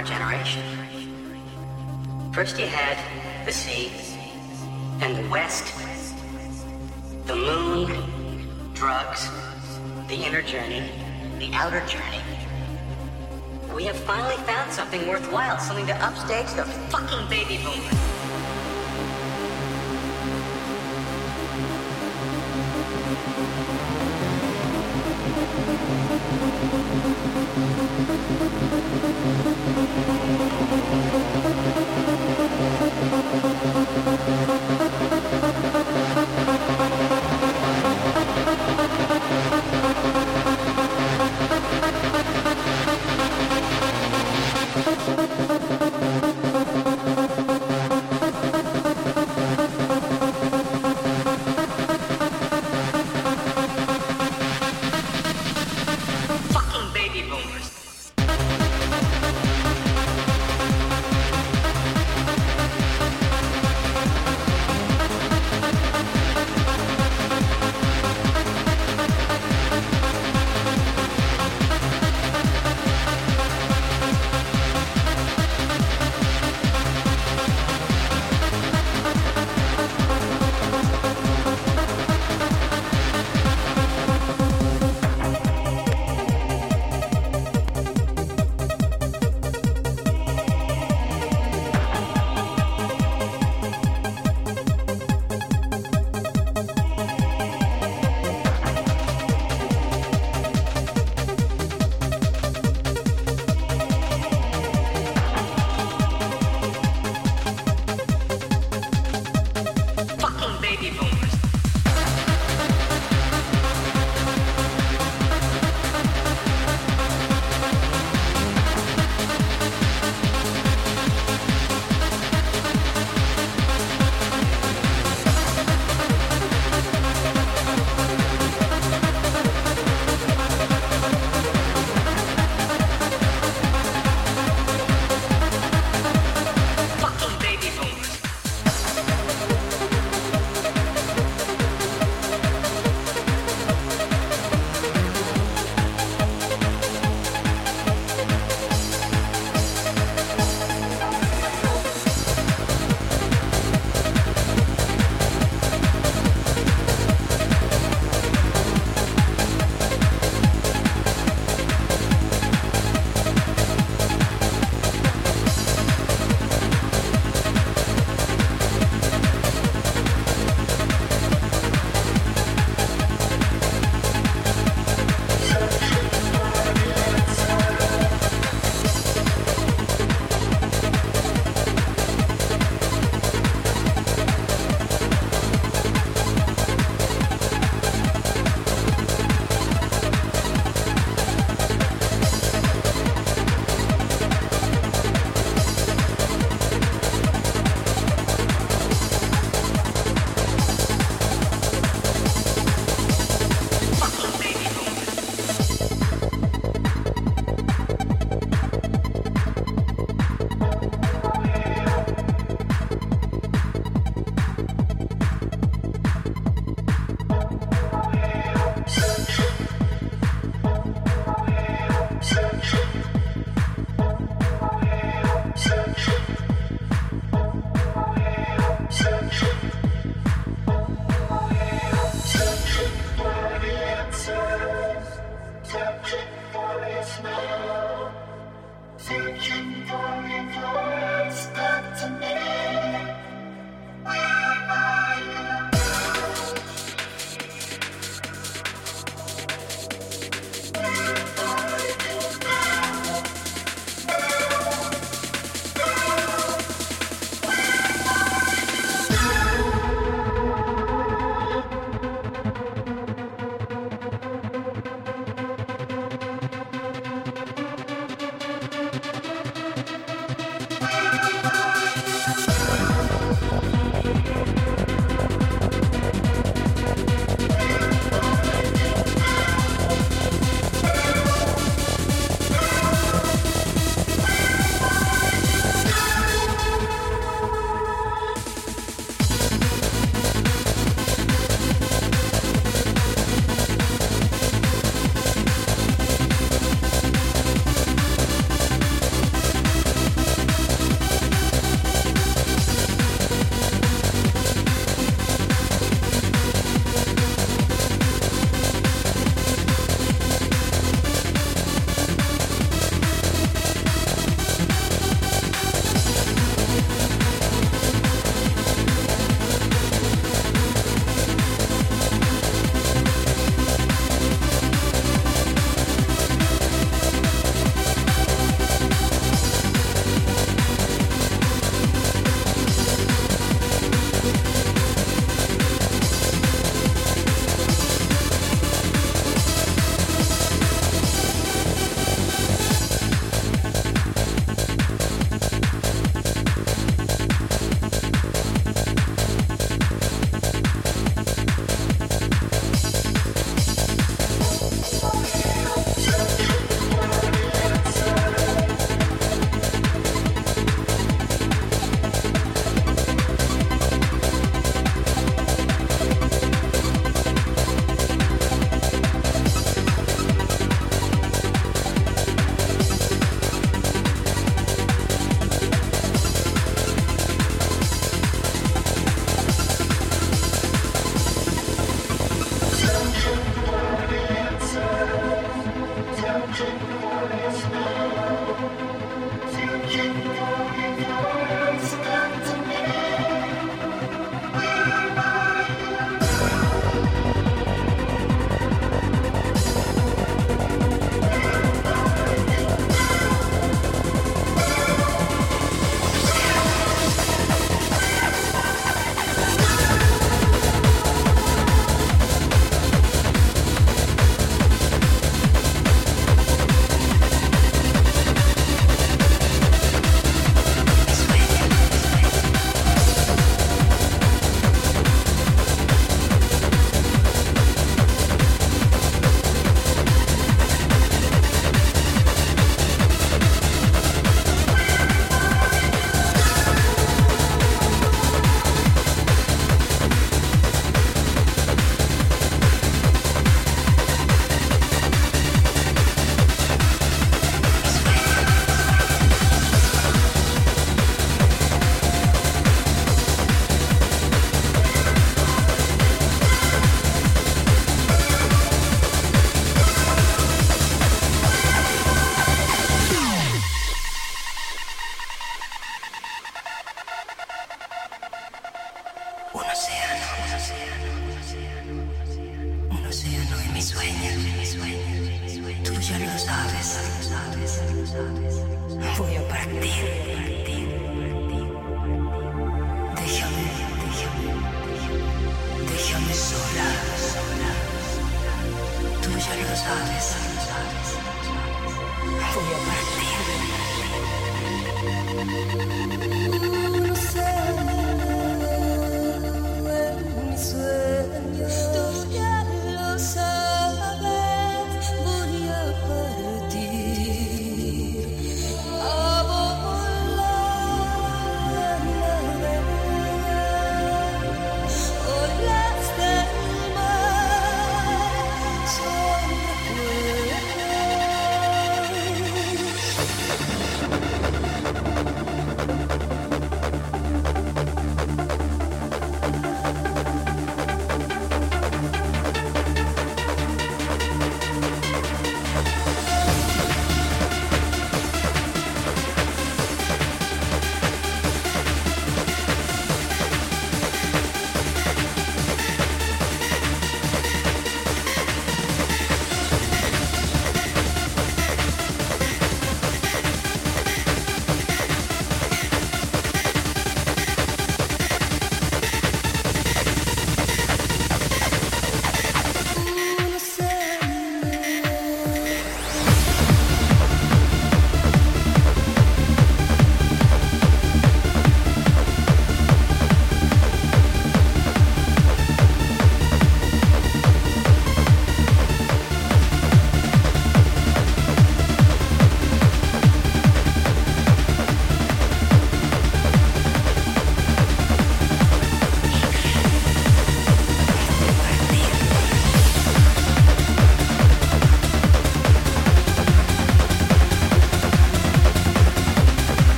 our generation. First you had the sea and the west, the moon, drugs, the inner journey, the outer journey. We have finally found something worthwhile, something to upstage the fucking baby boomers.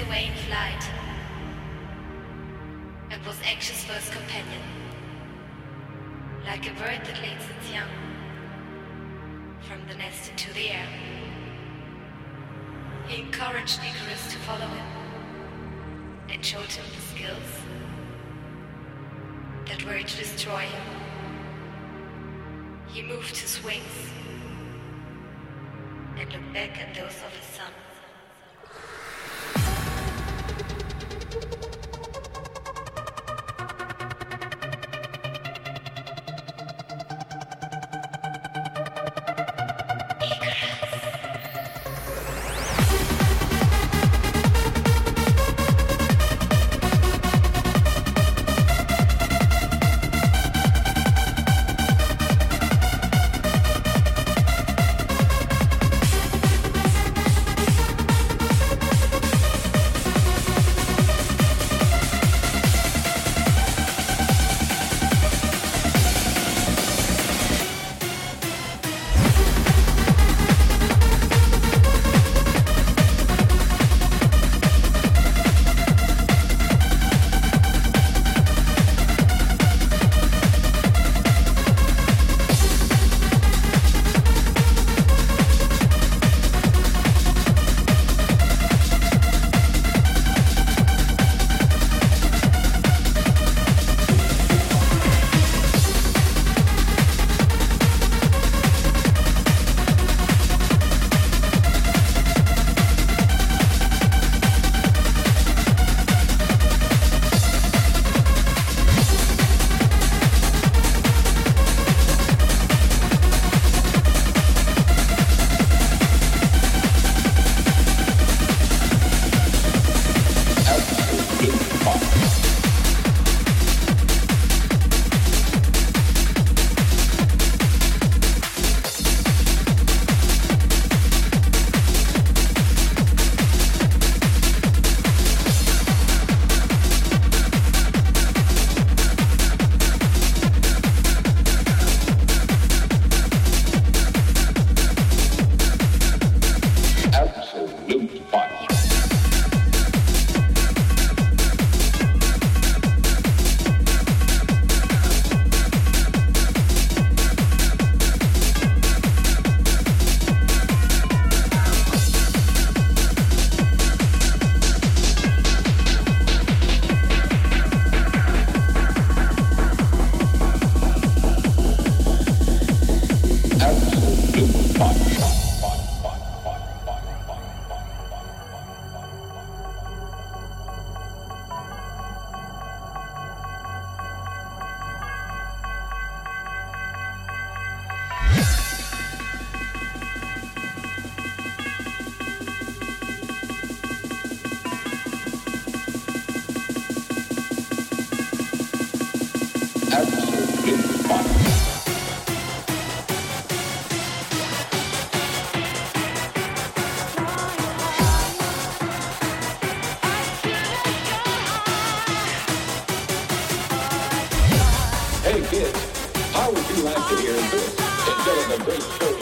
the way in flight and was anxious for his companion. Like a bird that leads its young from the nest into the air. He encouraged Icarus to follow him and showed him the skills that were to destroy him. He moved his wings and looked back at those of his son. you this? How would you like to hear this instead of a great show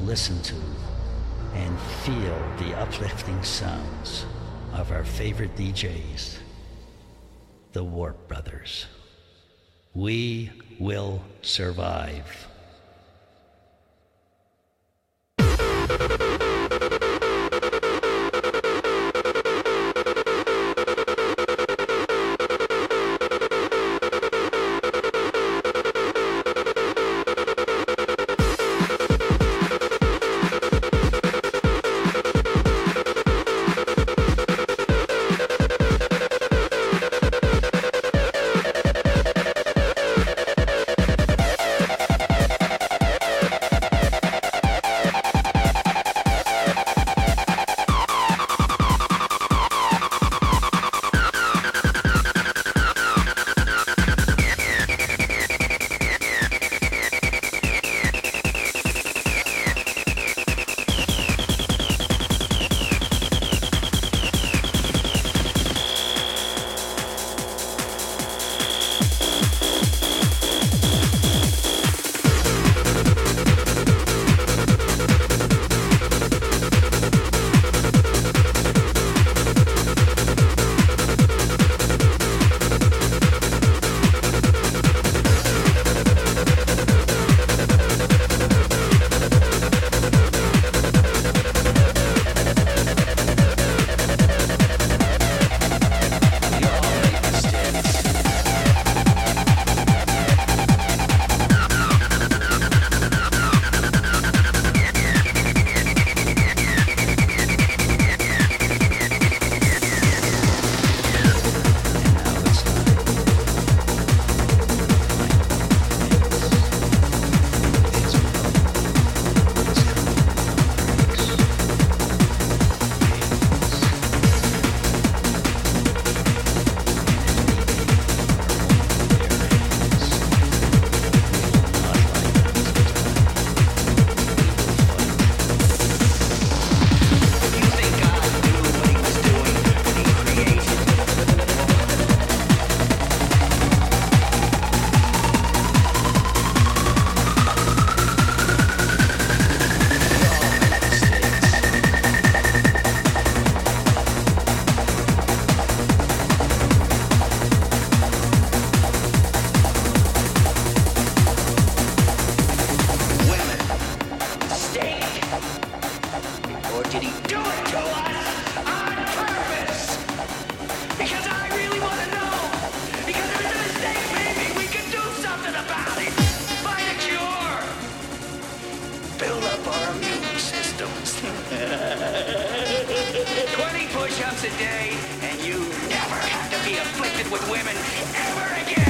listen to and feel the uplifting sounds of our favorite DJs, the Warp Brothers. We will survive. today, and you never have to be afflicted with women ever again.